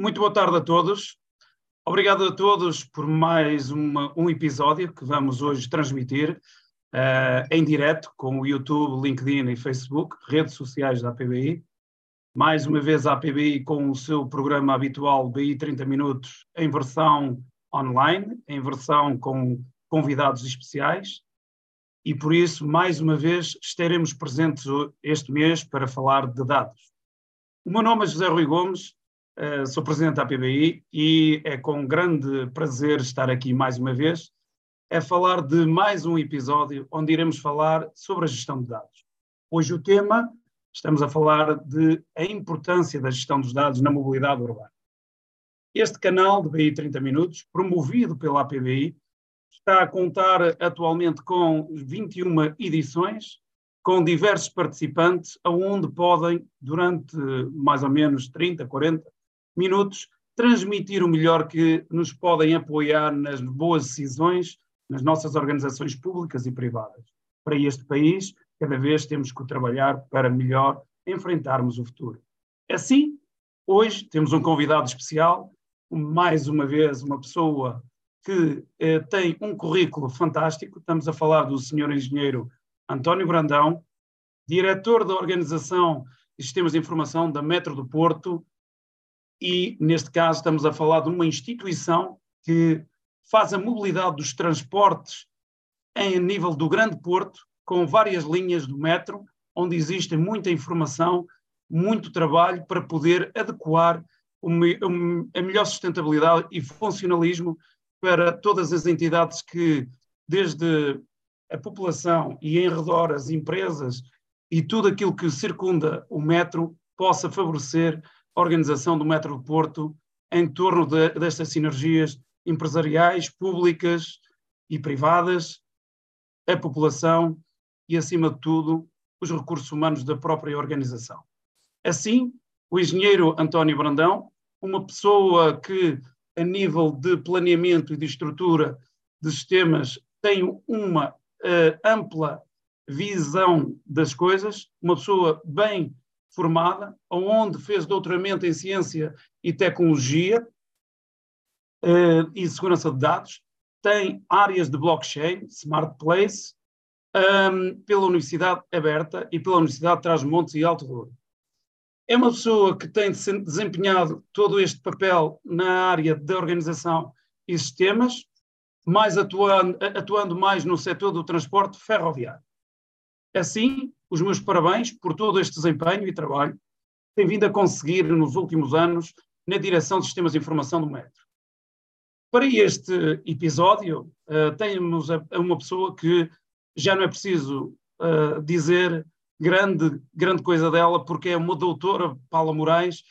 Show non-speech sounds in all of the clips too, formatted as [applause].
Muito boa tarde a todos. Obrigado a todos por mais uma, um episódio que vamos hoje transmitir uh, em direto com o YouTube, LinkedIn e Facebook, redes sociais da APBI. Mais uma vez a APBI com o seu programa habitual BI 30 Minutos em versão online, em versão com convidados especiais. E por isso, mais uma vez, estaremos presentes este mês para falar de dados. O meu nome é José Rui Gomes, uh, sou presidente da APBI e é com grande prazer estar aqui mais uma vez a falar de mais um episódio onde iremos falar sobre a gestão de dados. Hoje o tema, estamos a falar de a importância da gestão dos dados na mobilidade urbana. Este canal de BI 30 Minutos, promovido pela APBI, está a contar atualmente com 21 edições, com diversos participantes, aonde podem, durante mais ou menos 30, 40 minutos, transmitir o melhor que nos podem apoiar nas boas decisões nas nossas organizações públicas e privadas. Para este país, cada vez temos que trabalhar para melhor enfrentarmos o futuro. Assim, hoje temos um convidado especial, mais uma vez uma pessoa que eh, tem um currículo fantástico. Estamos a falar do senhor engenheiro António Brandão, diretor da Organização de Sistemas de Informação da Metro do Porto, e, neste caso, estamos a falar de uma instituição que faz a mobilidade dos transportes em nível do Grande Porto, com várias linhas do metro, onde existe muita informação, muito trabalho para poder adequar a melhor sustentabilidade e funcionalismo para todas as entidades que, desde a população e em redor as empresas e tudo aquilo que circunda o metro, possa favorecer organização do metro do Porto em torno de, destas sinergias empresariais, públicas e privadas, a população e, acima de tudo, os recursos humanos da própria organização. Assim, o engenheiro António Brandão, uma pessoa que, a nível de planeamento e de estrutura de sistemas, tem uma uh, ampla visão das coisas, uma pessoa bem formada, onde fez doutoramento em ciência e tecnologia uh, e segurança de dados, tem áreas de blockchain, smart place, um, pela Universidade Aberta e pela Universidade de Trás-Montes e Alto Douro. É uma pessoa que tem desempenhado todo este papel na área da organização e sistemas, mais atuando, atuando mais no setor do transporte ferroviário. Assim, os meus parabéns por todo este desempenho e trabalho que tem vindo a conseguir nos últimos anos na direção de sistemas de informação do metro. Para este episódio, uh, temos a, a uma pessoa que já não é preciso uh, dizer grande, grande coisa dela, porque é uma doutora, Paula Moraes,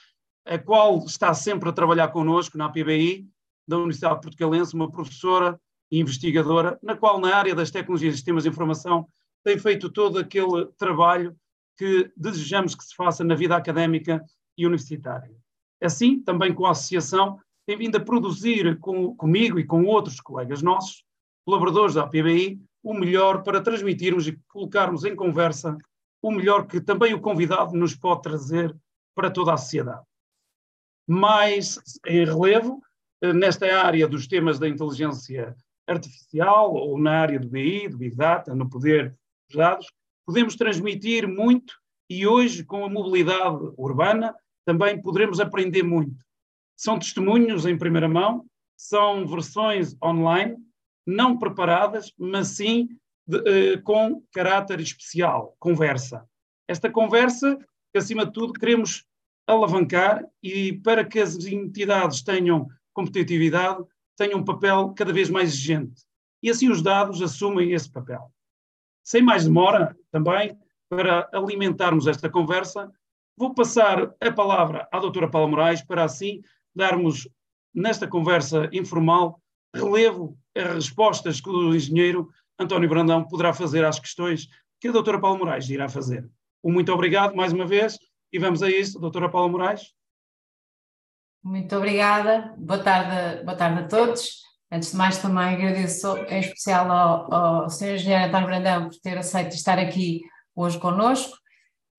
a qual está sempre a trabalhar connosco na PBI, da Universidade Portugalense, uma professora e investigadora, na qual, na área das tecnologias e sistemas de informação, tem feito todo aquele trabalho que desejamos que se faça na vida académica e universitária. Assim, também com a associação, tem vindo a produzir com, comigo e com outros colegas nossos, colaboradores da PBI, o melhor para transmitirmos e colocarmos em conversa o melhor que também o convidado nos pode trazer para toda a sociedade. Mais em relevo, eh, nesta área dos temas da inteligência artificial ou na área do BI, do Big Data, no poder dados, podemos transmitir muito e hoje, com a mobilidade urbana, também poderemos aprender muito. São testemunhos em primeira mão, são versões online, não preparadas, mas sim de, uh, com caráter especial, conversa. Esta conversa, que acima de tudo queremos alavancar e para que as entidades tenham competitividade, tenham um papel cada vez mais exigente. E assim os dados assumem esse papel. Sem mais demora, também, para alimentarmos esta conversa, vou passar a palavra à doutora Paula Moraes para assim darmos, nesta conversa informal, relevo as respostas que o engenheiro António Brandão poderá fazer às questões que a doutora Paula Moraes irá fazer. Um muito obrigado mais uma vez e vamos a isso, doutora Paula Moraes. Muito obrigada, boa tarde, boa tarde a todos. Antes de mais, também agradeço em especial ao, ao Sr. Engenheiro António Brandão por ter aceito estar aqui hoje conosco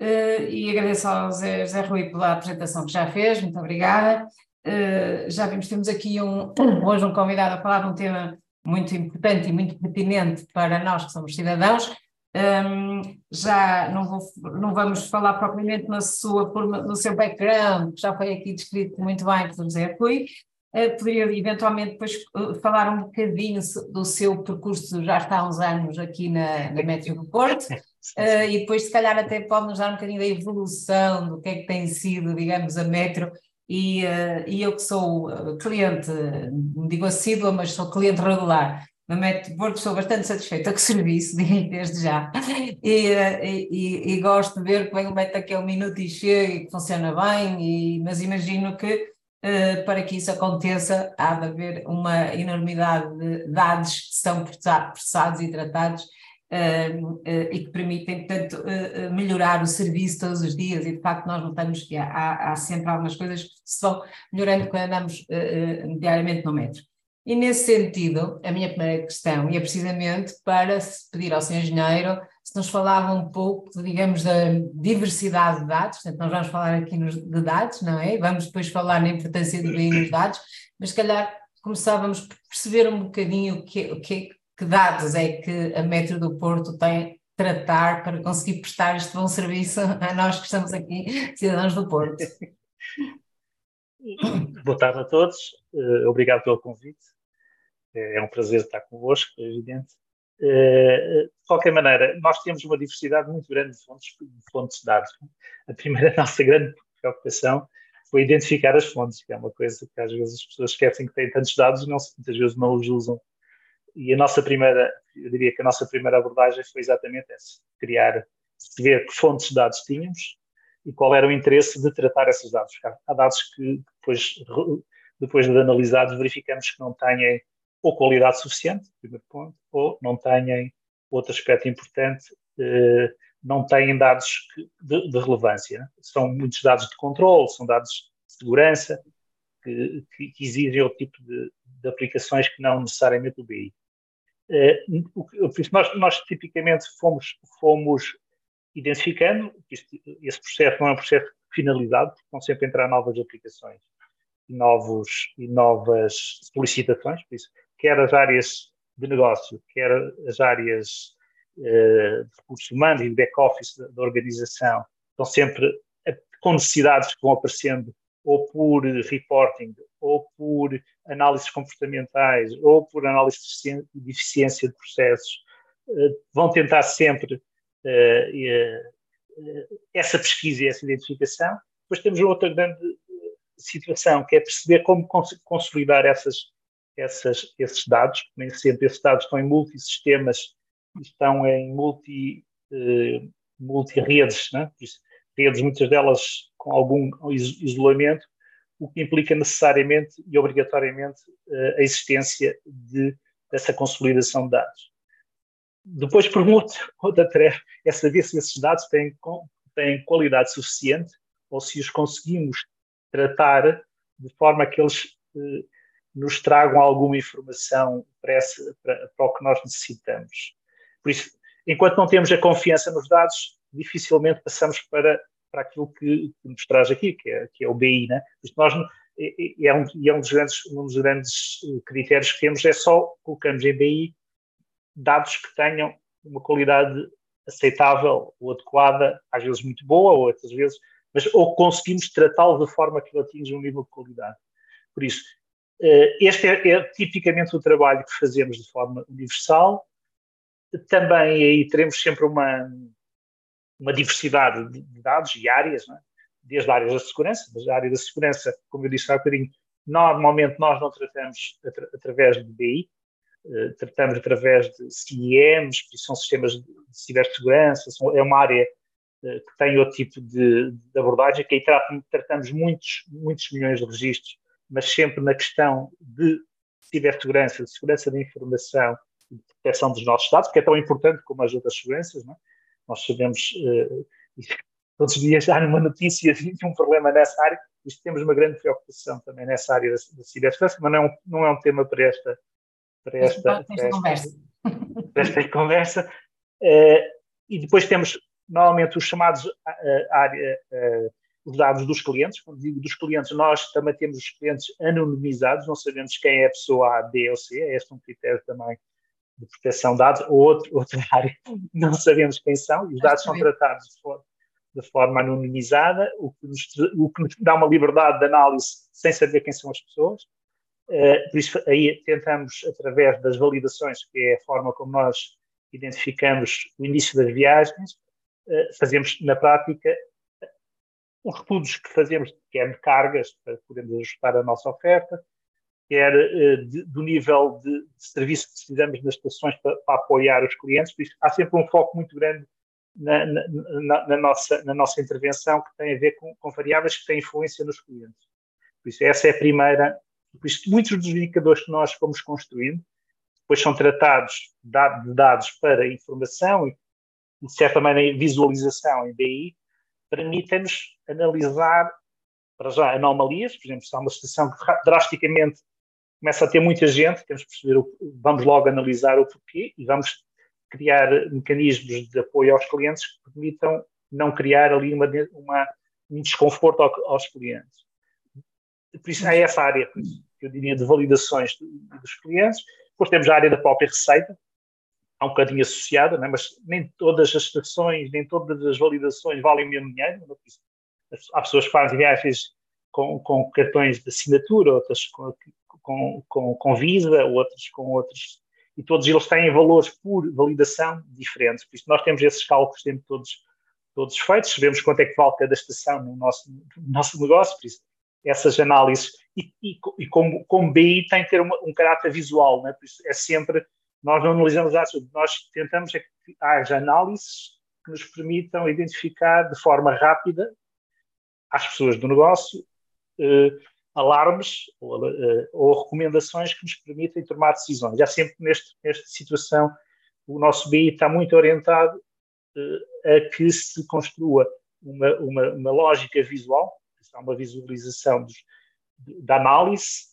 uh, e agradeço ao Zé, Zé Rui pela apresentação que já fez, muito obrigada. Uh, já vimos, temos aqui um, hoje um convidado a falar de um tema muito importante e muito pertinente para nós que somos cidadãos. Um, já não, vou, não vamos falar propriamente na sua, no seu background, que já foi aqui descrito muito bem por José Rui, poderia eventualmente depois uh, falar um bocadinho do seu percurso, já está há uns anos aqui na, na Metro do Porto, [laughs] uh, e depois se calhar até pode nos dar um bocadinho da evolução do que é que tem sido, digamos, a Metro, e, e eu que sou cliente, não digo assídua, mas sou cliente regular na Metro do Porto, estou bastante satisfeita [laughs] com o serviço, desde já, e, e, e, gosto de ver que vem o metro aqui ao minuto e chega e que funciona bem, e, mas imagino que Uh, para que isso aconteça, há de haver uma enormidade de dados que são processados e tratados uh, uh, e que permitem, portanto, melhorar o serviço todos os dias e de facto nós notamos que há, há sempre algumas coisas que se vão melhorando quando andamos diariamente no metro. E nesse sentido, a minha primeira questão ia precisamente para pedir ao senhor engenheiro se nos falava um pouco, digamos, da diversidade de dados, portanto, nós vamos falar aqui nos, de dados, não é? Vamos depois falar na importância de BI nos dados, mas se calhar começávamos por perceber um bocadinho o que, que, que dados é que a Metro do Porto tem tratar para conseguir prestar este bom serviço a nós que estamos aqui, cidadãos do Porto. [laughs] Boa tarde a todos, uh, obrigado pelo convite. É, é um prazer estar convosco, é evidente. Eh, de qualquer maneira, nós temos uma diversidade muito grande de fontes de, fontes de dados. A primeira [laughs] nossa grande preocupação foi identificar as fontes, que é uma coisa que às vezes as pessoas esquecem que têm tantos dados e não, muitas vezes não os usam. E a nossa primeira, eu diria que a nossa primeira abordagem foi exatamente essa: criar, ver que fontes de dados tínhamos e qual era o interesse de tratar esses dados. Há dados que depois, depois de analisados, verificamos que não têm ou qualidade suficiente, primeiro ponto, ou não têm, outro aspecto importante, eh, não têm dados de, de relevância. Né? São muitos dados de controle, são dados de segurança, que, que, exigem outro tipo de, de, aplicações que não necessariamente o BI. Eh, nós, nós, tipicamente fomos, fomos identificando, que esse processo não é um processo finalizado, porque vão sempre entrar novas aplicações novos, e novas solicitações, por isso quer as áreas de negócio, quer as áreas uh, de recursos humanos e de back-office da, organização, estão sempre com necessidades que vão aparecendo ou por reporting, ou por análises comportamentais, ou por análise de eficiência de processos, uh, vão tentar sempre uh, essa pesquisa e essa identificação. Depois temos outra grande situação, que é perceber como consolidar essas essas, esses dados, nem sempre esses dados estão em multisistemas, estão em multi, eh, multi-redes, né? redes, muitas delas com algum isolamento, o que implica necessariamente e obrigatoriamente eh, a existência de, dessa consolidação de dados. Depois pergunto, [laughs] outra tarefa é saber se esses dados têm, têm qualidade suficiente ou se os conseguimos tratar de forma que eles eh, nos tragam alguma informação para, esse, para, para, o que nós necessitamos. Por isso, enquanto não temos a confiança nos dados, dificilmente passamos para, para aquilo que, que nos traz aqui, que é, que é o BI. Né? Nós, é, é, um, é um, dos grandes, um dos grandes eh, critérios que temos, é só colocamos em BI dados que tenham uma qualidade aceitável ou adequada, às vezes muito boa, ou outras vezes, mas ou conseguimos tratá-lo de forma que ele atinja um nível de qualidade. Por isso, este é, é, tipicamente o trabalho que fazemos de forma universal. Também aí teremos sempre uma, uma diversidade de dados e áreas, é? desde áreas da segurança, mas a área da segurança, como eu disse há bocadinho, normalmente nós não tratamos atra através de BI, uh, tratamos através de CIEMs, que são sistemas de cibersegurança, são, é uma área uh, que tem outro tipo de, de abordagem, que aí tratamos, tratamos muitos, muitos milhões de registros mas sempre na questão de cibersegurança, de segurança da informação e de proteção dos nossos dados, que é tão importante como as outras seguranças. Não é? Nós sabemos, uh, todos os dias há uma notícia de um problema nessa área, e temos uma grande preocupação também nessa área da, da cibersegurança, mas não é, um, não é um tema para esta, para esta, para esta, conversa. [laughs] Para esta conversa. Uh, e depois temos, normalmente, os chamados uh, área, os dados dos clientes. Quando digo dos clientes, nós também temos os clientes anonimizados, não sabemos quem é a pessoa A, B ou C. É este um critério também de proteção de dados. Ou outro, outra [laughs] área, não sabemos quem são. E os dados são tratados de forma, de forma anonimizada, o que, nos, o que nos dá uma liberdade de análise sem saber quem são as pessoas. Uh, por isso, aí tentamos, através das validações, que é a forma como nós identificamos o início das viagens, uh, fazemos na prática os estudos que fazemos, quer de cargas, para podermos ajustar a nossa oferta, quer uh, de, do nível de, de, serviço que precisamos nas estações para, para, apoiar os clientes. Há sempre um foco muito grande na, na, na, na, nossa, na nossa intervenção que tem a ver com, com variáveis que têm influência nos clientes. Por isso, essa é a primeira. Por isso, muitos dos indicadores que nós fomos construindo depois são tratados de dados para informação e, de certa maneira, visualização em BI, permitem-nos analisar, para já, anomalias. Por exemplo, se há uma situação que drasticamente começa a ter muita gente, temos que perceber, vamos logo analisar o porquê e vamos criar mecanismos de apoio aos clientes que permitam não criar ali uma, uma um desconforto aos clientes. Por isso, há essa área, que eu diria, de validações dos clientes. Depois temos a área da própria receita, há um bocadinho associada, né? mas nem todas as estações, nem todas as validações valem o mesmo dinheiro. É? Há pessoas que fazem viagens com, com cartões de assinatura, outras com, com, com, com Visa, outras com outros e todos eles têm valores por validação diferentes. Por isso, nós temos esses cálculos sempre todos, todos feitos, sabemos quanto é que vale cada estação no nosso, no nosso negócio, por isso, essas análises. E, e, e como, como BI tem que ter uma, um caráter visual, né? por isso é sempre, nós não analisamos dados, nós tentamos é que haja análises que nos permitam identificar de forma rápida às pessoas do negócio eh, alarmes ou, uh, ou, recomendações que nos permitem tomar decisões. Há sempre neste, nesta situação o nosso BI está muito orientado uh, a que se construa uma, uma, uma lógica visual, uma visualização dos, da análise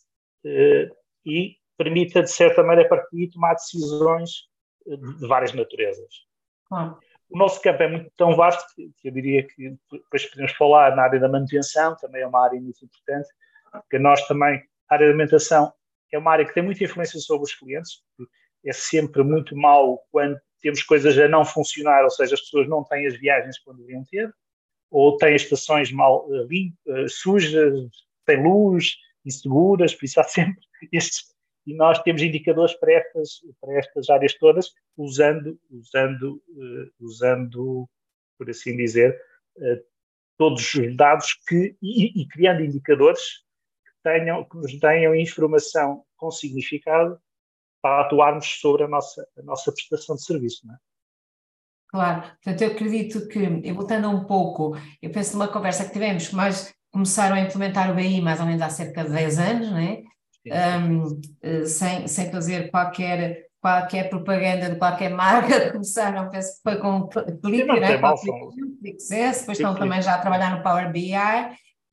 e permita, de certa maneira, partir tomar decisões de, de várias naturezas. O nosso campo é muito tão vasto que, eu diria que depois podemos falar na área da manutenção, também é uma área muito importante, porque nós também, a área da alimentação é uma área que tem muita influência sobre os clientes, é sempre muito mal quando temos coisas a não funcionar, ou seja, as pessoas não têm as viagens quando deviam ter, ou têm estações mal uh, limpas, sujas, sem luz, inseguras, por isso há sempre [laughs] estes. E nós temos indicadores para estas, para estas áreas todas, usando, usando, uh, usando, por assim dizer, uh, todos os dados que, e, e criando indicadores tenham, que nos tenham informação com significado para atuarmos sobre a nossa, a nossa prestação de serviço. Não é? Claro, portanto, eu acredito que, e voltando um pouco, eu penso numa conversa que tivemos, mas começaram a implementar o BI mais ou menos há cerca de 10 anos, não é? Um, eh, sem, sem fazer qualquer, qualquer propaganda de qualquer marca, [laughs] começaram penso, foi com clique, né? Depois estão também já a trabalhar no Power BI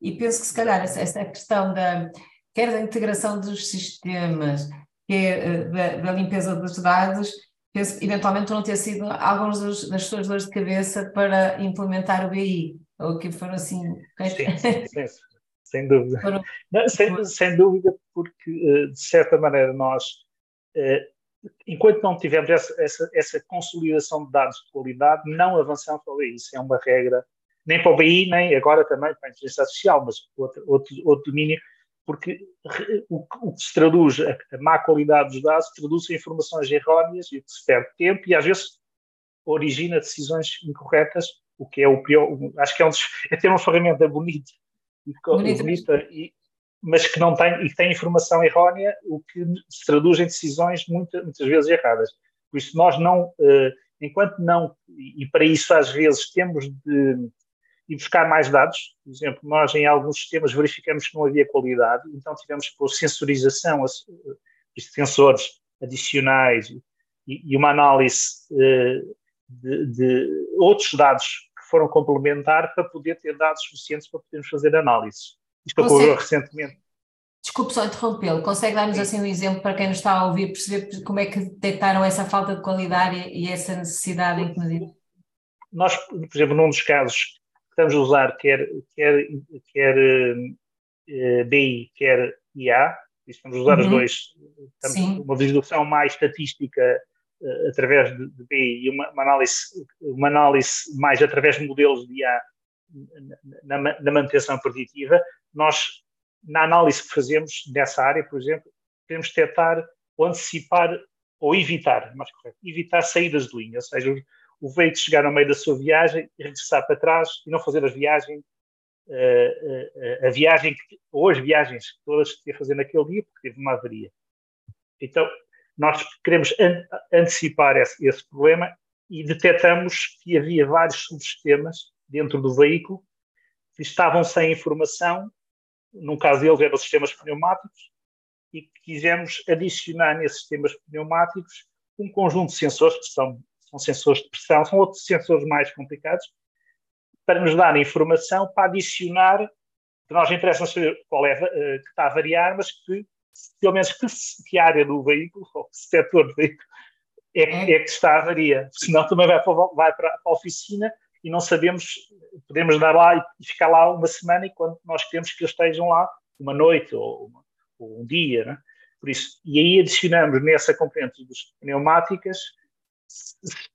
e penso que se calhar essa, essa questão da, quer da integração dos sistemas, quer eh, da, da limpeza dos dados, penso que eventualmente não ter sido alguns dos, das suas dores de cabeça para implementar o BI, ou que foram assim... Sim, sim, sim, sem dúvida. [laughs] Não, sem, sem, dúvida, porque eh, de certa maneira nós, eh, enquanto não tivermos essa, essa, essa consolidação de dados de qualidade, não avançamos para o BI. Isso é uma regra nem para o BI, nem agora também para a inteligência artificial, mas outro, outro, outro domínio, porque o, o, que se traduz, a, a má qualidade dos dados, traduz em informações erróneas e se perde tempo e às vezes origina decisões incorretas, o que é o pior, acho que é, um, [laughs] é ter uma ferramenta bonita, e, mas que não tem, e tem informação errónea, o que se traduz em decisões muitas, muitas vezes erradas. Por isso, nós não, eh, enquanto não, e para isso às vezes temos de e buscar mais dados. Por exemplo, nós em alguns sistemas verificamos que não havia qualidade, então tivemos que pôr sensorização, sensores adicionais e, e uma análise uh, de, de, outros dados que foram complementar para poder ter dados suficientes para podermos fazer análises. Isto ocorreu recentemente. Desculpe só interrompê-lo, consegue dar-nos assim um exemplo para quem nos está a ouvir, perceber como é que detectaram essa falta de qualidade e essa necessidade em que medida? Nós, por exemplo, num dos casos estamos a usar quer, quer, quer uh, BI, quer IA, estamos a usar uhum. os dois, estamos uma visualização mais estatística através de, de, BI e uma, uma, análise, uma análise mais através de modelos de IA na, na, manutenção preditiva. Nós, na análise que fazemos nessa área, por exemplo, queremos detectar ou antecipar ou evitar, mais correto, evitar saídas de linha, ou seja, o, veículo chegar no meio da sua viagem e regressar para trás e não fazer as viagens, uh, uh, a viagem, que, ou as viagens todas que ia fazer naquele dia, porque teve uma avaria. Então, nós queremos an antecipar esse, esse, problema e detectamos que havia vários subsistemas dentro do veículo que estavam sem informação, no caso deles eram sistemas pneumáticos, e quisemos adicionar nesses sistemas pneumáticos um conjunto de sensores, que são, são sensores de pressão, são outros sensores mais complicados, para nos dar informação para adicionar, que nós interessa saber qual é uh, que está a variar, mas que, pelo menos, que, que área do veículo, ou que setor do veículo, é, é. é que está a varia. Senão também vai para, vai para, a oficina e não sabemos, podemos dar lá e ficar lá uma semana e quando nós queremos que eles estejam lá uma noite ou uma, ou um dia, né? Por isso, e aí adicionamos nessa componente dos pneumáticas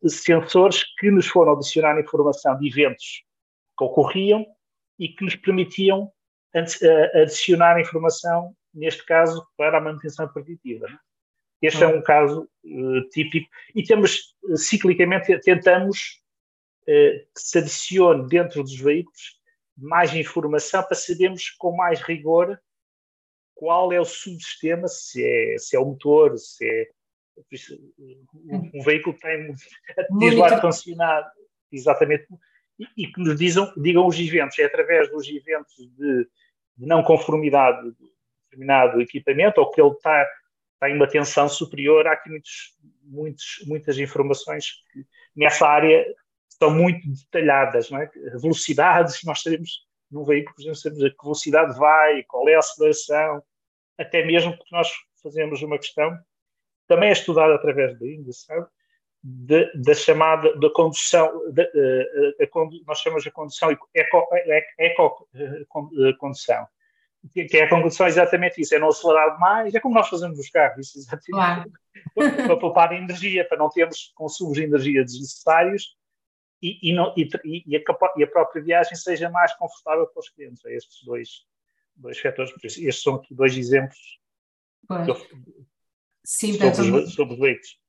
sensores que nos foram adicionar informação de eventos que ocorriam e que nos permitiam adicionar informação, neste caso, para a manutenção preditiva. Né? Este é um caso uh, típico. E temos, uh, ciclicamente, tentamos uh, que se adicione dentro dos veículos mais informação para sabermos com mais rigor qual é o subsistema, se é, se é o motor, se é um, um veículo que tem diz o ar-condicionado, exatamente, e, e, que nos dizam, digam os eventos, é através dos eventos de, de não conformidade de determinado equipamento, ou que ele está, está em uma tensão superior, há aqui muitos, muitos, muitas informações que nessa área são muito detalhadas, não é? velocidades, [laughs] nós sabemos num veículo, por exemplo, sabemos a que velocidade vai, qual é a aceleração, até mesmo porque nós fazemos uma questão, também é estudada através da? De, da chamada da condução, de, uh, a, nós chamamos a condução eco-condução, que, que é a condução exatamente isso, é não acelerar demais, é como nós fazemos os carros, isso exatamente, claro. [laughs] para poupar energia, para não termos consumos de energia desnecessários e, e, não, e, e, a, e, a, própria viagem seja mais confortável para os clientes. É estes dois, dois fatores. Estes são aqui dois exemplos sim, sobre, portanto, os, sobre os veículos.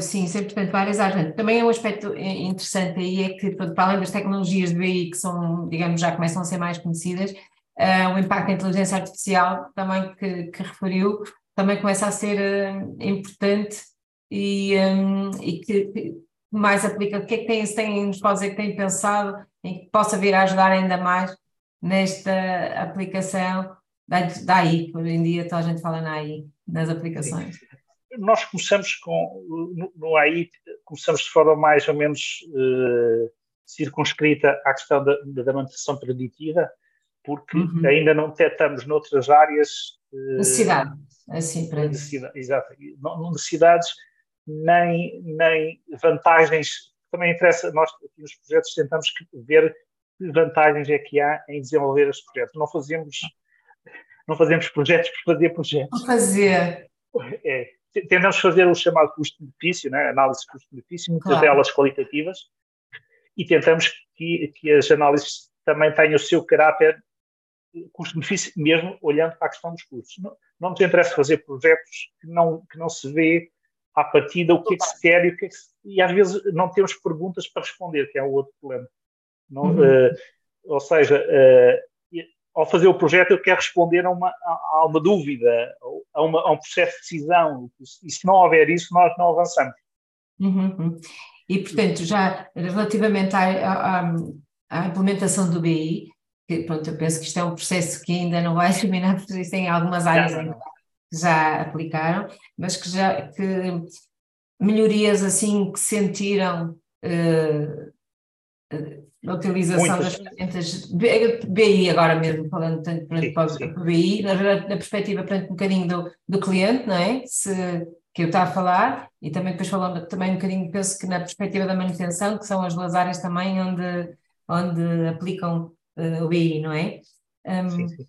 Sim, sempre portanto, várias áreas. Também é um aspecto interessante aí é que, para além das tecnologias de BI que são, digamos, já começam a ser mais conhecidas, uh, o impacto da inteligência artificial também que, que referiu, também começa a ser uh, importante e, um, e que, que, mais aplica, o que é que tem, tem, nos pode dizer que tem pensado em que possa vir a ajudar ainda mais nesta aplicação da, da AI, que hoje em dia toda a gente fala na AI, nas aplicações. Sim. Nós começamos com, no, no, AI, começamos de forma mais ou menos uh, circunscrita à questão da, da manutenção preditiva, porque uhum. ainda não detectamos noutras áreas. Uh, necessidade, assim para necessidade, Exato, não, necessidades nem, nem vantagens. Também interessa, nós aqui nos projetos tentamos ver que vantagens é que há em desenvolver estes projetos. Não fazemos, não fazemos projetos por fazer projetos. Por fazer. É, tentamos fazer o chamado custo-benefício, né? análise de custo-benefício, muitas claro. delas qualitativas, e tentamos que, que as análises também tenham o seu caráter custo-benefício, mesmo olhando para a questão dos custos. Não, não nos interessa fazer projetos que não, que não se vê à partida o que é que se quer e, o que é que se, e às vezes não temos perguntas para responder, que é o outro problema. Não, uhum. uh, ou seja, uh, ao fazer o projeto eu quero responder a uma, a, a uma dúvida, a, uma, a, um processo de decisão, e se não houver isso nós não avançamos. Uhum. E, portanto, já relativamente à, à, à, implementação do BI, que, pronto, eu penso que isto é um processo que ainda não vai [laughs] terminar, porque existem algumas áreas não que já aplicaram, mas que já que melhorias assim que sentiram uh, a utilização Muitas. das ferramentas BI agora mesmo, falando tanto para, o BI, na, na perspectiva portanto, um bocadinho do, do cliente, não é? Se, que eu estava a falar, e também depois falando também um bocadinho, penso que na perspectiva da manutenção, que são as duas áreas também onde, onde aplicam o BI, não é? Um... Sim, sim.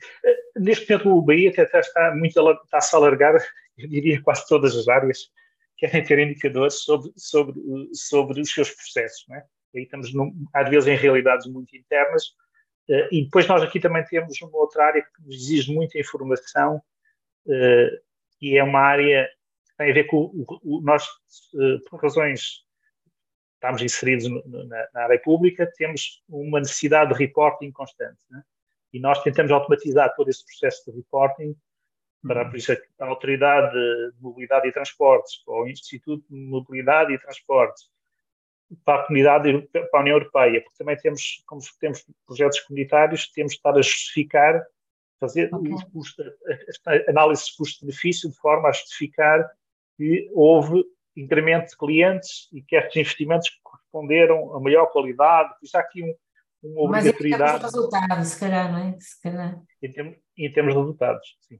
Neste momento o BI até está muito está-se a alargar, [laughs] eu diria quase todas as áreas querem ter indicadores sobre, sobre, sobre os seus processos, não é? Aí estamos, num, às vezes, em realidades muito internas, uh, e depois nós aqui também temos uma outra área que nos exige muita informação, uh, e é uma área que tem a ver com o, o nós, uh, por razões estamos inseridos no, na, na, área pública, temos uma necessidade de reporting constante. Né? E nós tentamos automatizar todo esse processo de reporting para por isso, a Autoridade de Mobilidade e Transportes, para o Instituto de Mobilidade e Transportes, para a comunidade, para a União Europeia, porque também temos, como temos projetos comunitários, temos de estar a justificar, fazer okay. custo, a análise de custo-benefício de forma a justificar que houve incremento de clientes e que estes investimentos corresponderam a maior qualidade. Isso há aqui um, uma obrigatoriedade. Mas em resultados, se calhar, não é? Se calhar. Em, termos, em termos de resultados, sim.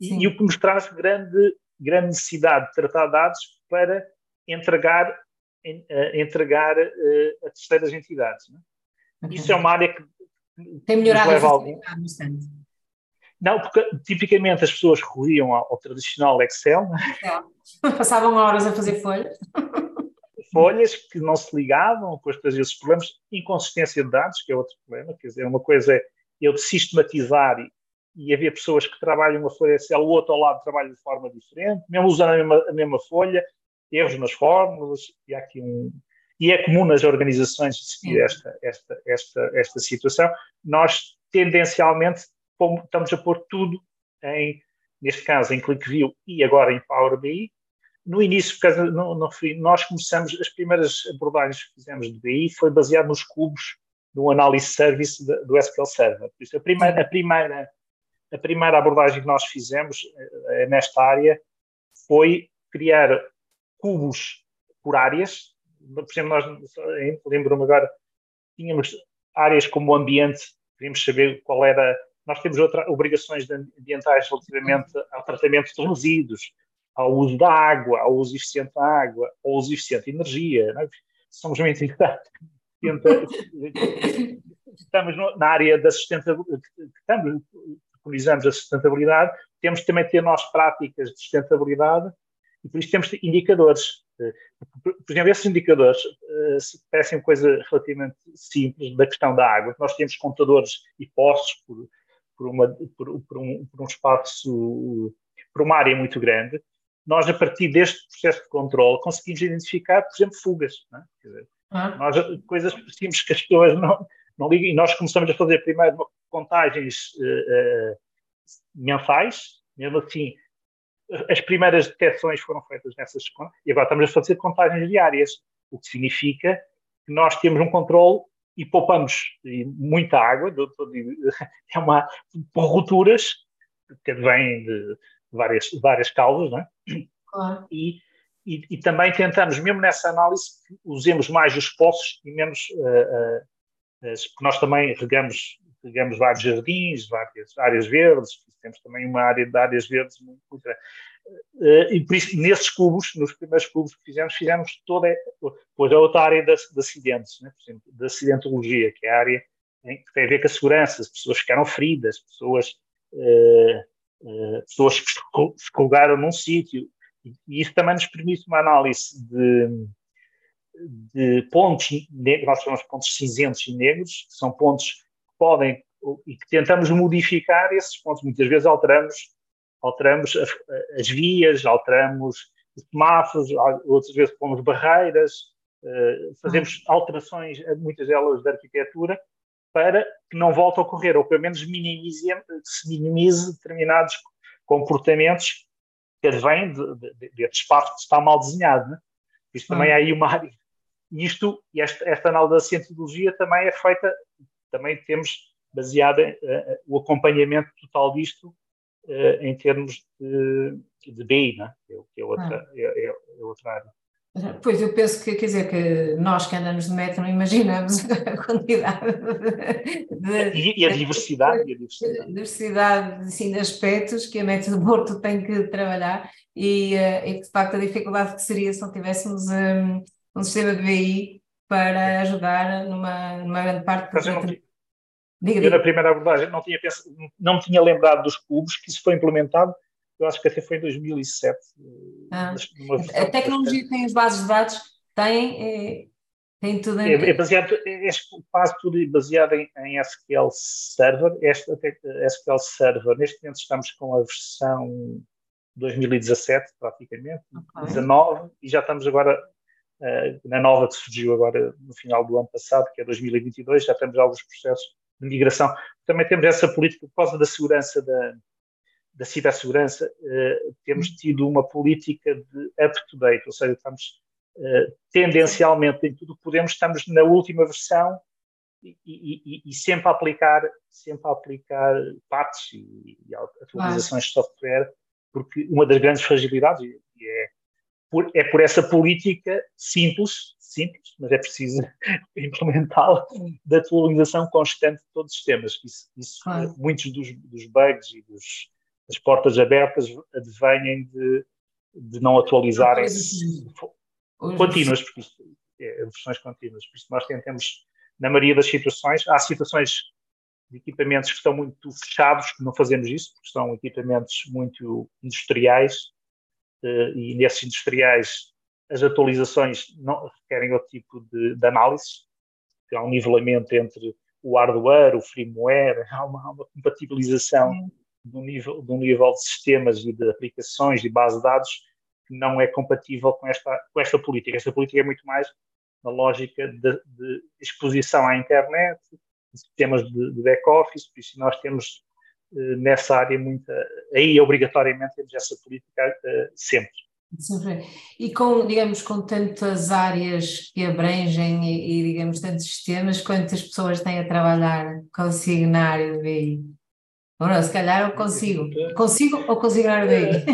sim. E, e, o que nos traz grande, grande necessidade de tratar dados para entregar, uh, entregar uh, a terceiras entidades. É? okay. Isso é uma área que tem melhorado a algum... bastante. Não, porque tipicamente as pessoas recorriam ao, ao tradicional Excel. É. [laughs] Passavam horas a fazer folhas. [laughs] Folhas que não se ligavam, depois traziam esses problemas, inconsistência de dados, que é outro problema, quer dizer, uma coisa é eu sistematizar e, e havia pessoas que trabalham uma folha Excel, o outro ao lado trabalha de forma diferente, mesmo usando a mesma, a mesma folha, erros nas fórmulas, e há aqui um, e é comum nas organizações existir esta, esta, esta, esta situação. Nós, tendencialmente, estamos a pôr tudo em, neste caso, em ClickView e agora em Power BI. No início, no, no, nós começamos, as primeiras abordagens que fizemos de BI foi baseado nos cubos do análise service do SQL Server. Por isso, a primeira, a primeira, a primeira abordagem que nós fizemos eh, nesta área foi criar cubos por áreas. Por exemplo, nós, lembro-me agora, tínhamos áreas como o ambiente, queríamos saber qual era nós temos outras obrigações ambientais relativamente ao tratamento de resíduos, ao uso da água, ao uso eficiente da água, ao uso eficiente de energia. É? Somos que tenta, estamos na área da sustentabilidade, estamos, preconizamos a sustentabilidade, temos também ter nós práticas de sustentabilidade e por isso temos indicadores. Por exemplo, esses indicadores uh, parecem coisa relativamente simples da questão da água. Nós temos contadores e postos por, por, uma, por, por, um, por um espaço, por uma área muito grande, nós, a partir deste processo de controle, conseguimos identificar, por exemplo, fugas. É? Dizer, ah. nós, coisas simples que as pessoas não, não ligam, e nós começamos a fazer primeiro contagens uh, uh, mensais, mesmo assim, as primeiras detecções foram feitas nessas e agora estamos a fazer contagens diárias, o que significa que nós temos um controle e poupamos muita água, [laughs] é uma, por rupturas, que vêm de várias, várias causas, não é? Claro. E, e, e, também tentamos, mesmo nessa análise, usemos mais os poços e menos, uh, uh, porque nós também regamos, regamos vários jardins, várias áreas verdes, temos também uma área de áreas verdes muito, muito grande. Uh, e por isso, nesses cubos, nos primeiros cubos que fizemos, fizemos toda, depois a outra área de, de acidentes, né? por exemplo, da acidentologia, que é a área em, que tem a ver com a segurança, as pessoas ficaram feridas, pessoas, uh, uh, pessoas que se colocaram num sítio, e, e isso também nos permite uma análise de, de pontos, nós chamamos de pontos cinzentos e negros, que são pontos que podem, e que tentamos modificar esses pontos, muitas vezes alteramos alteramos as, as vias, alteramos os semáforos, outras vezes pomos barreiras, uh, fazemos alterações, muitas delas de arquitetura, para que não volte a ocorrer, ou pelo menos minimize, se minimize determinados comportamentos que advêm de, de, de, de espaço que está mal desenhado. Né? Isto também é aí uma área. Isto, esta, esta análise da cientologia também é feita, também temos baseada uh, o acompanhamento total disto uh, em termos de, de BI, né? que é, outra, ah. é, é, é outra área. Pois, eu penso que, quer dizer, que nós que andamos de metro não imaginamos [laughs] a quantidade de, e, e, a diversidade, e a diversidade. diversidade assim, de aspectos que a Metro do Porto tem que trabalhar e, uh, e de facto a dificuldade que seria se não tivéssemos um, um sistema de BI para ajudar numa, numa grande parte do eu, diga, eu na primeira abordagem não tinha pensado, não me tinha lembrado dos clubes que isso foi implementado eu acho que até foi em 2007. Ah, a tecnologia tem as bases de dados, tem, é, tem tudo em... é, é baseado, é, é quase tudo baseado em, em SQL Server. Este SQL Server, neste momento estamos com a versão 2017, praticamente, okay. 19, e já estamos agora uh, na nova que surgiu agora no final do ano passado, que é 2022, já temos alguns processos de migração. Também temos essa política por causa da segurança da, da cibersegurança, uh, temos uhum. tido uma política de up-to-date, ou seja, estamos uh, tendencialmente em tudo que podemos, estamos na última versão e, e, e, sempre a aplicar, sempre a aplicar patches e, e atualizações de software, porque uma das grandes fragilidades é por, é por essa política simples, simples, mas é preciso [laughs] implementá-la, da atualização constante de todos os sistemas. Isso, isso muitos dos, dos bugs e dos, as portas abertas advêm de, de não atualizarem contínuas, porque isto é versões contínuas. Por isso nós tentamos, na maioria das situações, há situações de equipamentos que estão muito fechados, que não fazemos isso, porque são equipamentos muito industriais, eh, e nesses industriais as atualizações não requerem outro tipo de, de há um nivelamento entre o hardware, o firmware, [laughs] há uma, há uma compatibilização de um nível, de um nível de sistemas e de aplicações e base de dados que não é compatível com esta, com esta política. Esta política é muito mais na lógica de, de exposição à internet, sistemas de, de back-office, por isso nós temos eh, nessa área muita, aí obrigatoriamente temos essa política eh, sempre. E com, digamos, com tantas áreas que abrangem e, e, digamos, tantos sistemas, quantas pessoas têm a trabalhar com o signário de BI? Ora, se calhar eu consigo. Consigo ou consigo na daí?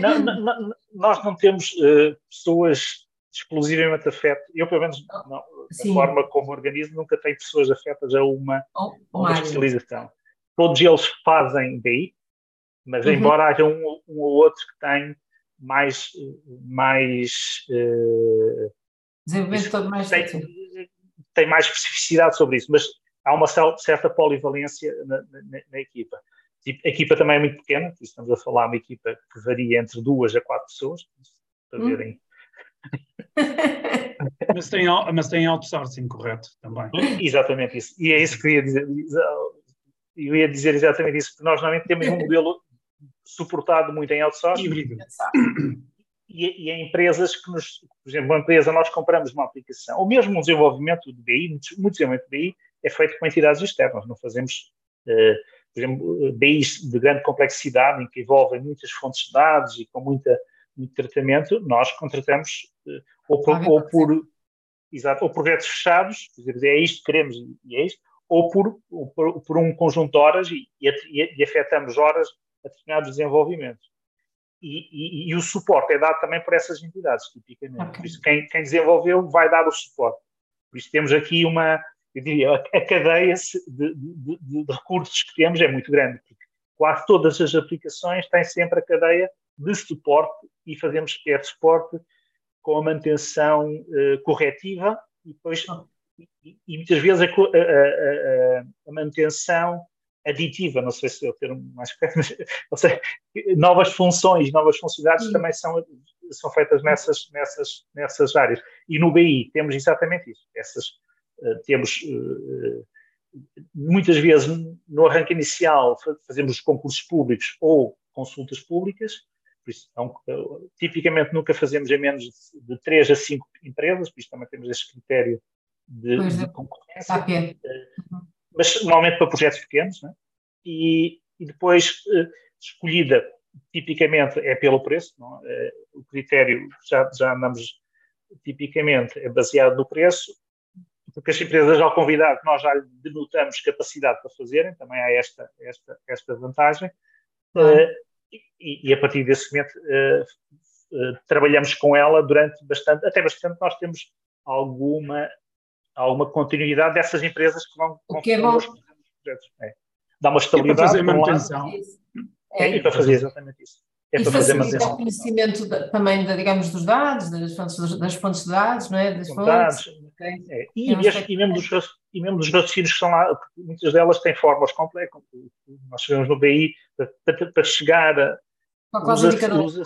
Não, não, nós não temos uh, pessoas exclusivamente afetas. Eu, pelo menos, não, da forma como organizo, nunca tenho pessoas afetas a uma, oh, uma especialização. Todos eles fazem BI, mas uhum. embora haja um, um, ou outro que tem mais. mais uh, Desenvolvimento todo mais. Tem, tem mais especificidade sobre isso, mas há uma certa polivalência na, na, na equipa. Tipo, a equipa também é muito pequena, estamos a falar uma equipa que varia entre duas a quatro pessoas, para hum. verem. [laughs] mas, tem, mas tem outsourcing, correto? Também. Exatamente isso. E é isso que eu ia dizer. Eu ia dizer exatamente isso, porque nós normalmente temos um modelo suportado muito em outsourcing. Híbrido. E, e em empresas que nos, por exemplo, uma empresa, nós compramos uma aplicação, ou mesmo um desenvolvimento de BI, muito desenvolvimento de BI, é feito com entidades externas. Não fazemos, uh, por exemplo, BIs de grande complexidade, em que envolvem muitas fontes de dados e com muita, muito tratamento, nós contratamos uh, ou, por, ou, por, exato, ou projetos fechados, dizer, é isto que queremos e é isto, ou por, ou por, por, um conjunto de horas e, e, e afetamos horas a determinados desenvolvimentos. E, e, e, o suporte é dado também por essas entidades, tipicamente. Okay. Por isso, quem, quem, desenvolveu vai dar o suporte. Por isso, temos aqui uma, eu diria, a, cadeia de, de, de, recursos que temos é muito grande, porque quase todas as aplicações têm sempre a cadeia de suporte e fazemos quer suporte com a manutenção uh, corretiva e depois e, e muitas vezes a, a, a, a, manutenção aditiva, não sei se é o termo mais correto, [laughs] mas ou seja, novas funções, novas funcionalidades Sim. também são, são feitas nessas, nessas, nessas áreas. E no BI temos exatamente isso, essas eh, temos eh, muitas vezes no arranque inicial fazemos os concursos públicos ou consultas públicas, por isso, não, eh, tipicamente nunca fazemos em menos de 3 a 5 empresas, por isso também temos esse critério de, de concorrência, uhum. Mas normalmente para projetos pequenos, né? e, e, depois escolhida tipicamente é pelo preço, é? o critério já, já andamos tipicamente é baseado no preço porque as empresas, ao convidar, nós já lhe denotamos capacidade para fazerem, também há esta, esta, esta vantagem, uh, e, e, a partir desse momento uh, uh, trabalhamos com ela durante bastante, até bastante, nós temos alguma, alguma continuidade dessas empresas que vão, o que é bom. projetos. É. Dá uma estabilidade. E para fazer manutenção. É, é, e para fazer exatamente isso. É e facilitar o conhecimento de, também, de, digamos, dos dados, das fontes, das fontes de dados, não é? Das fontes. Dados, Okay. É. E, e, este, e, mesmo dos, e mesmo dos raciocínios que estão lá, muitas delas têm formas complexas. Nós sabemos no BI, para, para chegar a. Usa-se usa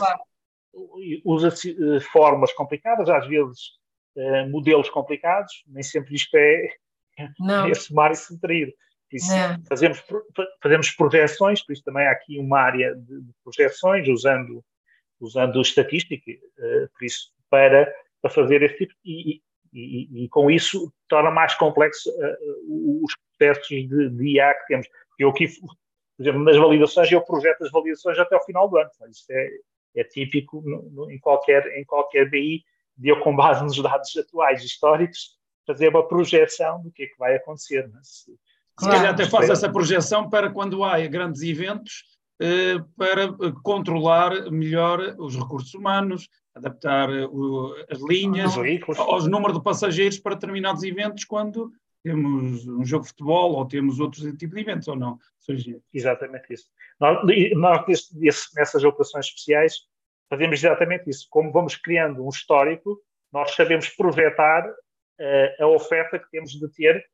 usa eh, formas complicadas, às vezes uh, modelos complicados, nem sempre isto é, é somar e subtrair. Isso, fazemos, fazemos projeções, por isso também há aqui uma área de, de projeções, usando, usando estatística, uh, por isso, para, para fazer esse tipo, e, e, e, com isso torna mais complexo uh, os processos de, de IA que temos. Eu aqui, por exemplo, nas validações, eu projeto as validações até ao final do ano. Isso é, é típico no, no, em, qualquer, em qualquer BI, de eu, com base nos dados atuais históricos, fazer uma projeção do que é que vai acontecer. Né? Se, se calhar até faz essa projeção para quando há grandes eventos, eh, para eh, controlar melhor os recursos humanos, adaptar eh, as linhas aos números de passageiros para determinados eventos, quando temos um jogo de futebol ou temos outros tipos de eventos, ou não? Exatamente isso. Nós, nós nessas operações especiais, fazemos exatamente isso. Como vamos criando um histórico, nós sabemos projetar uh, a oferta que temos de ter,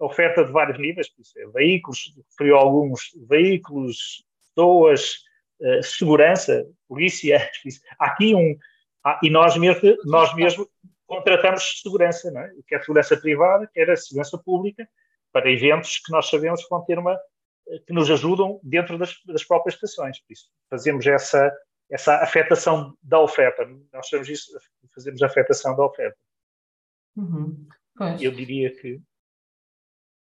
a oferta de vários níveis, é, veículos, referiu alguns veículos, pessoas, uh, segurança, polícia. [laughs] Há aqui um. Há, e nós mesmo, nós mesmo contratamos segurança, não é? quer segurança privada, quer a segurança pública, para eventos que nós sabemos que vão ter uma. que nos ajudam dentro das, das próprias estações. Por isso, fazemos essa, essa afetação da oferta. Nós chamamos isso, fazemos a afetação da oferta. Uhum. Eu diria que.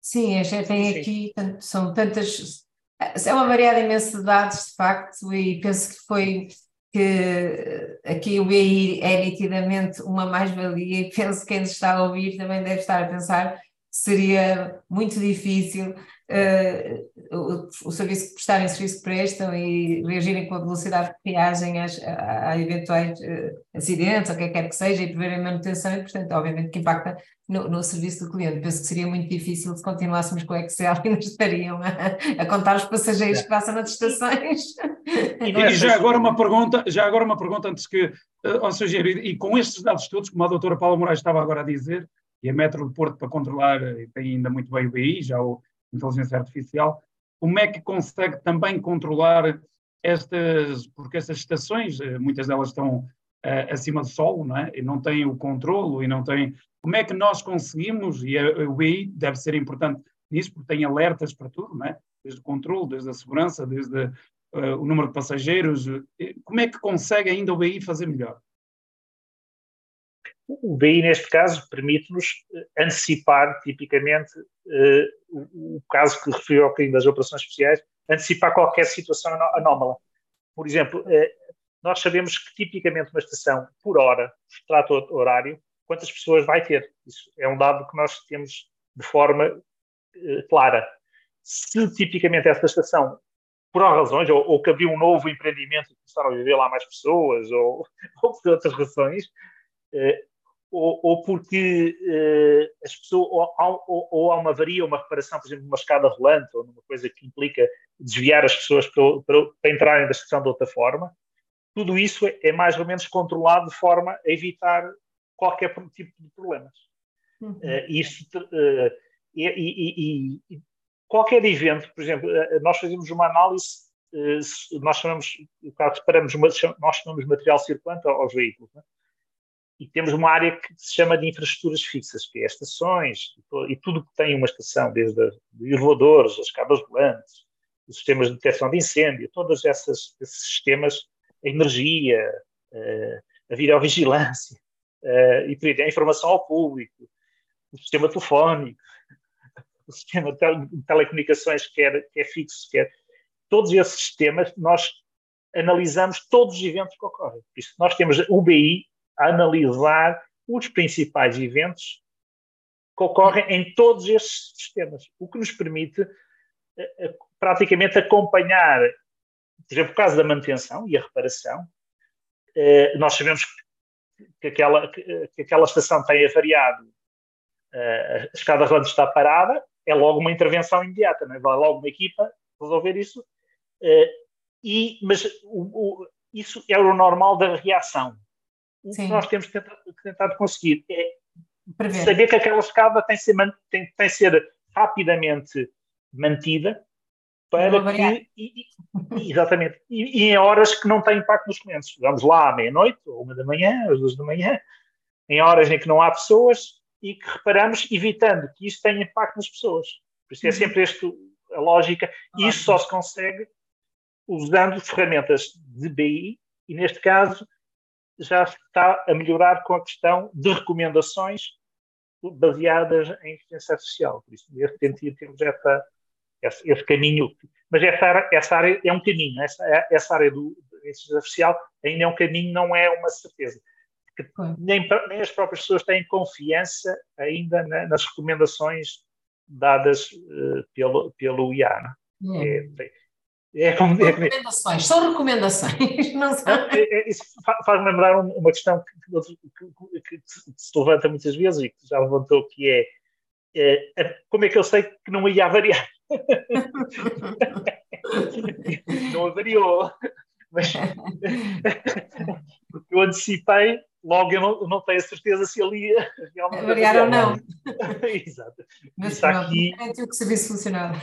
Sim, a gente tem Sim. aqui, são tantas. É uma variada imensa de dados, de facto, e penso que foi que aqui o BI é nitidamente uma mais-valia e penso que quem nos está a ouvir também deve estar a pensar seria muito difícil uh, o, o, serviço que prestarem, serviço que prestam e reagirem com a velocidade que reagem às, a, a, eventuais uh, acidentes, ou o que quer que seja, e preverem manutenção, e portanto, obviamente, que impacta no, no, serviço do cliente. Penso que seria muito difícil se continuássemos com o Excel [laughs] e nos estariam a, a contar os passageiros que passam nas estações. E, e já agora uma pergunta, já agora uma pergunta antes que, uh, ou seja, e, e com estes dados todos, como a doutora Paula Moraes estava agora a dizer, e a Metro de Porto para controlar, tem ainda muito bem o BI, já o inteligência artificial, como é que consegue também controlar estas, porque estas estações, eh, muitas delas estão uh, acima do solo, não é? E não têm o controlo e não têm, como é que nós conseguimos, e a, o BI deve ser importante nisso, porque tem alertas para tudo, não é? Desde o controle, desde a segurança, desde uh, o número de passageiros, como é que consegue ainda o BI fazer melhor? O BI, neste caso, permite-nos eh, antecipar, tipicamente, uh, o, caso que referiu ao crime das operações especiais, antecipar qualquer situação anómala. Por exemplo, uh, nós sabemos que, tipicamente, uma estação, por hora, extrato horário, quantas pessoas vai ter. Isso é um dado que nós temos de forma clara. Se, tipicamente, essa estação por razões, ou, ou, que abriu um novo empreendimento e começaram a viver lá mais pessoas, ou, [laughs] ou por outras razões, ou, ou porque uh, as pessoas, ou, ou, ou, há uma avaria, uma reparação, por exemplo, numa escada rolante, ou numa coisa que implica desviar as pessoas para, para, para entrarem da estação de outra forma, tudo isso é, é, mais ou menos controlado de forma a evitar qualquer tipo de problemas. Uhum. Uh, isso, uh, e, e, e, qualquer evento, por exemplo, nós fazemos uma análise, nós chamamos, caso separamos, nós chamamos material circulante aos veículos, né? E temos uma área que se chama de infraestruturas fixas, que é estações e tudo que tem uma estação, desde os elevadores, as cabas volantes, os sistemas de detecção de incêndio, todos esses sistemas, a energia, eh, a videovigilância, eh, e por aí, a informação ao público, o sistema telefónico, o sistema de telecomunicações, quer, quer fixo, quer. Todos esses sistemas, nós analisamos todos os eventos que ocorrem. Por isso, nós temos o BI analisar os principais eventos que ocorrem em todos estes sistemas, o que nos permite eh, eh, praticamente acompanhar, por exemplo, o caso da manutenção e a reparação. Eh, nós sabemos que aquela, que aquela estação tem avariado, a escada rolante está parada, é logo uma intervenção imediata, não é? vai logo uma equipa resolver isso. E, mas o, o, isso é o normal da reação o Sim. que nós temos tentado, tentado conseguir é saber que aquela escada tem que ser, tem, tem ser rapidamente mantida para que. E, e, exatamente. E, e, em horas que não têm impacto nos clientes. Vamos lá à meia-noite, ou uma da manhã, às duas da manhã, em horas em que não há pessoas e que reparamos, evitando que isso tenha impacto nas pessoas. Por isso é uhum. sempre esta a lógica. E isso só se consegue usando ferramentas de BI e, neste caso, já está a melhorar com a questão de recomendações baseadas em inteligência artificial. Por isso, nesse sentido, temos essa, esse, esse, caminho. Mas essa área, essa área é um caminho. Essa, essa área do inteligência artificial ainda é um caminho, não é uma certeza. Nem, nem, as próprias pessoas têm confiança ainda na, nas recomendações dadas uh, pelo, pelo IA. É, é, como, são recomendações, são recomendações, [laughs] não são? É, é, isso faz-me lembrar uma questão que, que, que, se levanta muitas vezes e que já levantou, que é, é como é que eu sei que não ia variar? [laughs] não avariou, mas porque [laughs] eu antecipei, logo eu não, não tenho a certeza se ia realmente variar ou não. Exato. Mas Isso aqui... é que o serviço funcionava.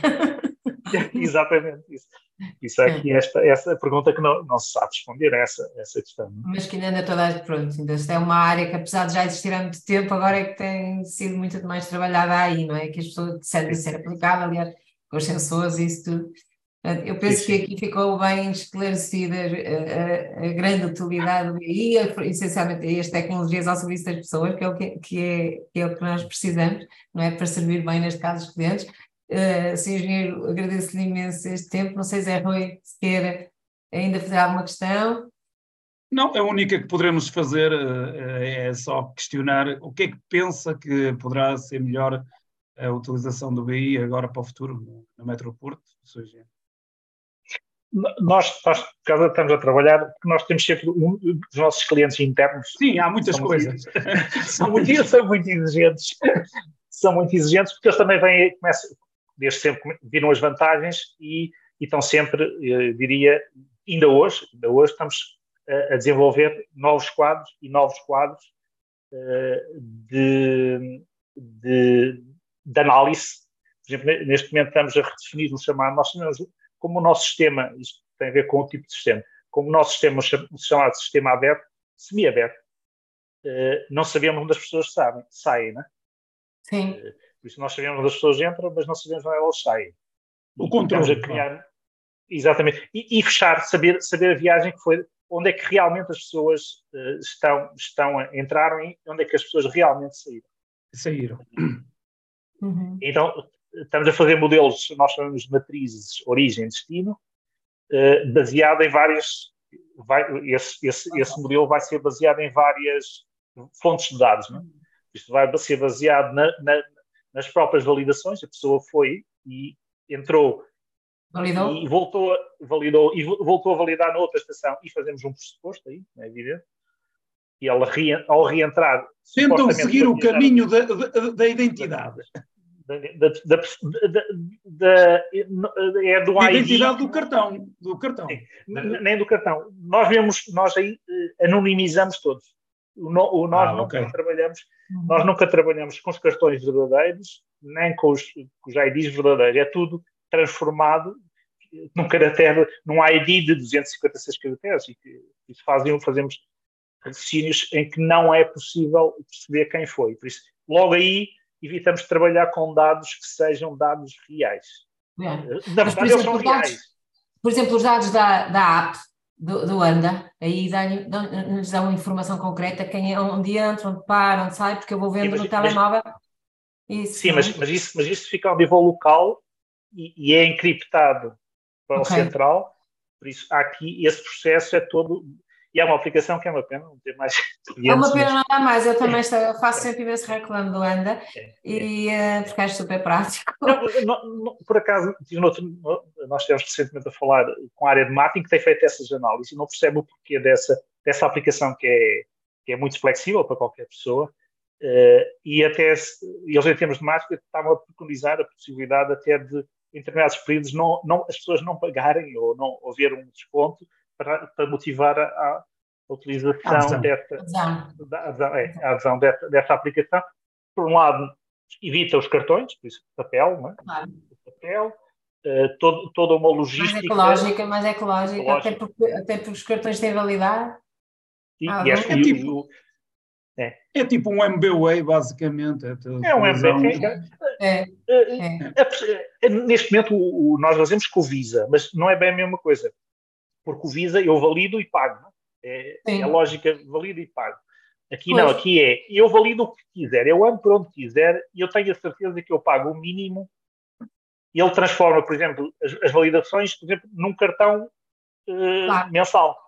Exatamente isso. Isso é aqui esta, essa pergunta que não, não se sabe responder a essa, essa questão. Não? É? Mas que ainda anda toda a pronto, ainda é uma área que apesar de já existir há muito tempo, agora é que tem sido muito mais trabalhada aí, não é? Que as pessoas devem ser aplicada, aliás, com os sensores e isso tudo. Eu penso que aqui ficou bem esclarecida a, a, a grande utilidade do BI, essencialmente as tecnologias ao serviço das pessoas, que é, o que, que, é, que é o que nós precisamos, não é? Para servir bem, neste caso, os clientes Uh, Sr. Engenheiro, agradeço-lhe imenso este tempo. Não sei se é Rui, se quer ainda fazer alguma questão. Não, a única que poderemos fazer uh, é só questionar o que é que pensa que poderá ser melhor a utilização do BI agora para o futuro no Metroporto, Sr. Engenheiro. Nós, nós estamos a trabalhar, porque nós temos sempre um dos nossos clientes internos. Sim, há muitas são coisas. Muito, [laughs] são, muito, são muito exigentes. São muito exigentes, porque eles também vêm, começam, desde sempre viram as vantagens e, e estão sempre, eu diria, ainda hoje, ainda hoje estamos a, a desenvolver novos quadros e novos quadros uh, de, de, de, análise. Por exemplo, neste momento estamos a redefinir o chamado, nós chamamos, como o nosso sistema, isto tem a ver com o tipo de sistema, como o nosso sistema, o chamado sistema aberto, semi-aberto, uh, não sabemos onde as pessoas sabem, saem, né? Sim. Uh, por isso nós sabemos onde as pessoas entram, mas não sabemos onde elas saem. O controle. A criar, exatamente. E, e, fechar, saber, saber a viagem que foi, onde é que realmente as pessoas uh, estão, estão a, entraram e onde é que as pessoas realmente saíram. Saíram. Uhum. Então, estamos a fazer modelos, nós chamamos de matrizes origem e destino, uh, baseado em várias. Vai, esse, esse, esse modelo vai ser baseado em várias fontes de dados. Não é? Isto vai ser baseado na, na, nas próprias validações, a pessoa foi e entrou validou. e voltou, validou e voltou a validar na outra estação e fazemos um pressuposto aí, é evidente. E ela, ao reentrar. Tentam seguir o caminho da, da, da identidade. Da, da, da, é do a identidade do cartão. Do cartão. Sim, nem do cartão. Nós vemos, nós aí eh, anonimizamos todos. O, o nós ah, nunca okay. trabalhamos, uhum. nós nunca trabalhamos com os cartões verdadeiros, nem com os, com os IDs verdadeiros. É tudo transformado num caractere, num ID de 256 caracteres e que isso fazem, fazemos raciocínios em que não é possível perceber quem foi. Por isso, logo aí evitamos trabalhar com dados que sejam dados reais. É. Na verdade, eles são reais. por exemplo, os dados da, da app do, do ANDA, aí nos dão informação concreta quem é, onde entra, onde para, onde sai, porque eu vou vendo sim, no telemóvel. Isso, sim, mas, mas, isso, mas isso fica ao nível local e, e é encriptado para okay. o central, por isso aqui esse processo é todo e é uma aplicação que é uma pena não ter mais [laughs] É uma pena não dar mais, eu [laughs] também estou, eu faço sempre esse reclame do Anda, é, e, é. porque acho super prático. Não, não, por acaso, nós estivemos recentemente a falar com a área de marketing que tem feito essas análises e não percebe o porquê dessa, dessa aplicação que é, que é muito flexível para qualquer pessoa, uh, e até eles em termos de marketing estavam a preconizar a possibilidade até de em determinados períodos não, não, as pessoas não pagarem ou não haver um desconto para, para motivar a, a utilização a dessa, a adesão, é, a adesão dessa, dessa aplicação, por um lado, evita os cartões, por isso papel, não é? Claro. papel, uh, todo, toda uma logística. Mais ecológica, mais ecológica, ecológica. Até, porque, até porque os cartões têm validade. E, ah, e é, é, tipo, é. é tipo um MBWay, basicamente. É, é um MBWay. É. É. é. Neste momento, o, nós fazemos com o Visa, mas não é bem a mesma coisa. Porque o Visa eu valido e pago. É, é a lógica valido e pago. Aqui pois. não, aqui é eu valido o que quiser, eu ando por onde quiser e eu tenho a certeza que eu pago o mínimo. E ele transforma, por exemplo, as, as validações, por exemplo, num cartão uh, claro. mensal.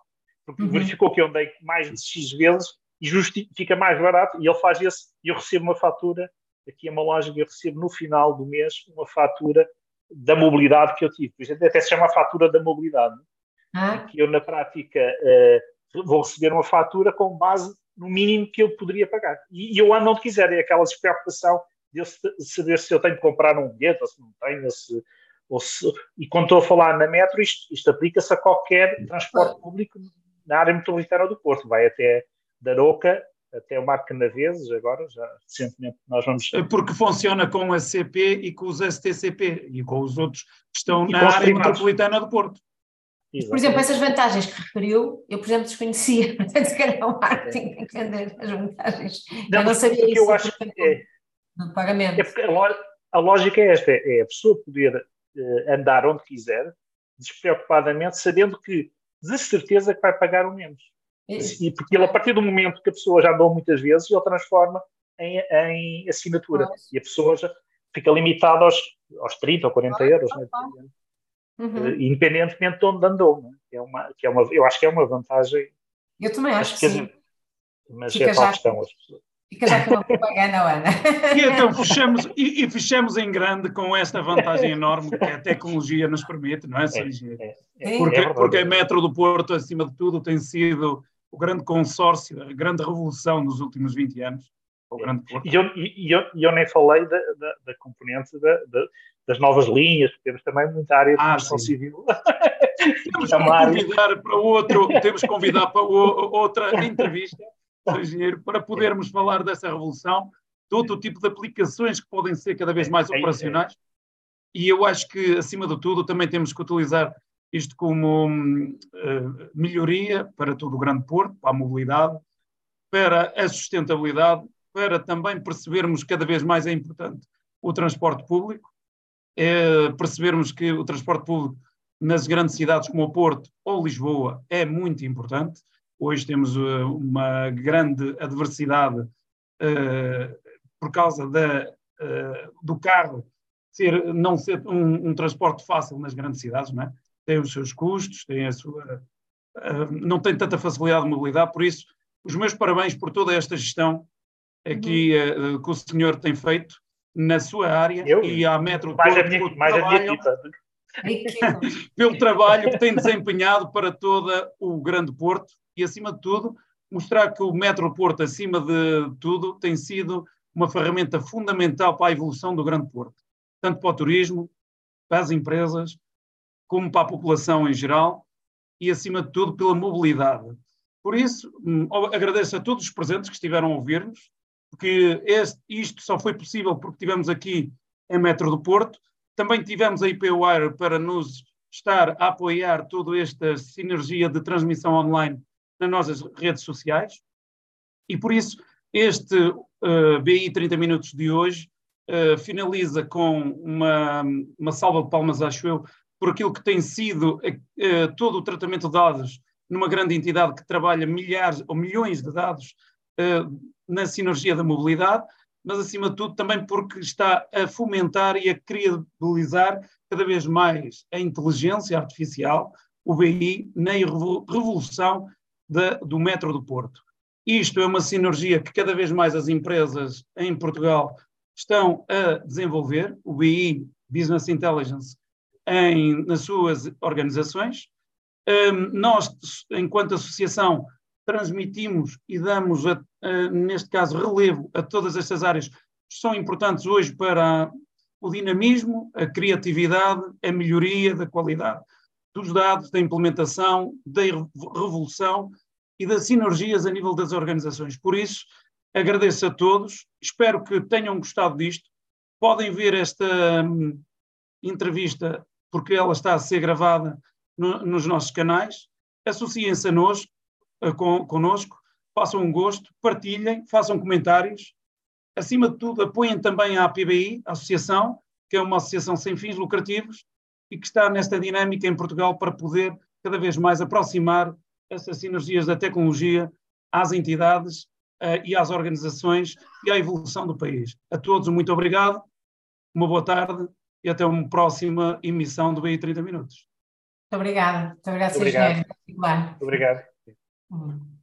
Porque uhum. verificou que eu andei mais de X vezes e fica mais barato e ele faz esse e eu recebo uma fatura. Aqui é uma loja que eu recebo no final do mês uma fatura da mobilidade que eu tive. Por exemplo, até se chama a fatura da mobilidade. Ah. Que eu, na prática, uh, vou receber uma fatura com base no mínimo que eu poderia pagar. E, e eu ando onde quiser, é aquela despreocupação de eu saber se eu tenho que comprar um bilhete ou se não tenho, ou se, ou se, e quando estou a falar na metro, isto, isto aplica-se a qualquer transporte público na área metropolitana do Porto, vai até Daroca, até o Mar Canaveses, agora, já recentemente nós vamos... É porque funciona com a CP e com os STCP e com os outros que estão e na área metropolitana do Porto. Exatamente. Por exemplo, essas vantagens que referiu, eu, por exemplo, desconhecia, [laughs] portanto, se calhar o marketing é. entender as vantagens. Não, eu não sabia isso eu acho que é, do pagamento. É a, a, lógica é esta, é a pessoa poder uh, andar onde quiser, despreocupadamente, sabendo que, de certeza, que vai pagar o menos. Isso. E porque ele, a partir do momento que a pessoa já andou muitas vezes, ele transforma em, em assinatura. E a pessoa já fica limitada aos, aos 30 ou 40 euros. Né? Uhum. uh, independentemente de onde andou. Né? É uma, que é uma, eu acho que é uma vantagem. Eu também acho que, que sim. Mas Fica é tal questão. As pessoas. Fica já com uma propaganda, Ana. [laughs] E então fechamos, e, e, fechamos em grande com esta vantagem enorme que a tecnologia nos permite, não é, é, é, é porque, é porque a Metro do Porto, acima de tudo, tem sido o grande consórcio, a grande revolução nos últimos 20 anos. E eu, e, eu, eu nem falei da, da, da componente da, da, das novas linhas, temos também muita área de ah, construção civil. [laughs] Temos que convidar para outro, temos que convidar para o, outra entrevista, engenheiro, para podermos falar dessa revolução, de outro tipo de aplicações que podem ser cada vez mais é operacionais. E eu acho que, acima de tudo, também temos que utilizar isto como uh, melhoria para todo o Grande Porto, para a mobilidade, para a sustentabilidade, para também percebermos cada vez mais é importante o transporte público é percebermos que o transporte público nas grandes cidades como o Porto ou Lisboa é muito importante. Hoje temos uh, uma grande adversidade uh, por causa da, uh, do carro ser, não ser um, um, transporte fácil nas grandes cidades, não é? tem os seus custos, tem a sua, não tem tanta facilidade de mobilidade, por isso os meus parabéns por toda esta gestão aqui uhum. que o senhor tem feito na sua área eu? e à Metro mais a minha, mais trabalho, a minha equipa. [laughs] pelo trabalho que tem desempenhado para toda o Grande Porto e, acima de tudo, mostrar que o Metro Porto, acima de tudo, tem sido uma ferramenta fundamental para a evolução do Grande Porto, tanto para o turismo, para as empresas, como para a população em geral e, acima de tudo, pela mobilidade. Por isso, hum, agradeço a todos os presentes que estiveram a ouvir-nos, porque este, isto só foi possível porque tivemos aqui em Metro do Porto. Também tivemos a IPWire para nos estar a apoiar toda esta sinergia de transmissão online nas nossas redes sociais. E por isso, este uh, BI 30 Minutos de hoje uh, finaliza com uma, uma salva de palmas, acho eu, por aquilo que tem sido uh, todo o tratamento de dados numa grande entidade que trabalha milhares ou milhões de dados na sinergia da mobilidade, mas acima de tudo também porque está a fomentar e a credibilizar cada vez mais a inteligência artificial, o BI, na revolução da, do metro do Porto. Isto é uma sinergia que cada vez mais as empresas em Portugal estão a desenvolver, o BI, Business Intelligence, em, nas suas organizações. Um, nós, enquanto associação, transmitimos e damos, a, a, neste caso, relevo a todas estas áreas são importantes hoje para o dinamismo, a criatividade, a melhoria da qualidade dos dados, da implementação, da revolução e das sinergias a nível das organizações. Por isso, Agradeço a todos, espero que tenham gostado disto. Podem ver esta hum, entrevista, porque ela está a ser gravada no, nos nossos canais. Associem-se a nós, con, connosco, façam um gosto, partilhem, façam comentários. Acima de tudo, apoiem também a APBI, a associação, que é uma associação sem fins lucrativos e que está nesta dinâmica em Portugal para poder cada vez mais aproximar essas sinergias da tecnologia às entidades uh, e às organizações e à evolução do país. A todos, muito obrigado, uma boa tarde e até uma próxima emissão do BI 30 Minutos. Muito obrigada. Muito obrigada, Obrigado. Obrigado. Hum.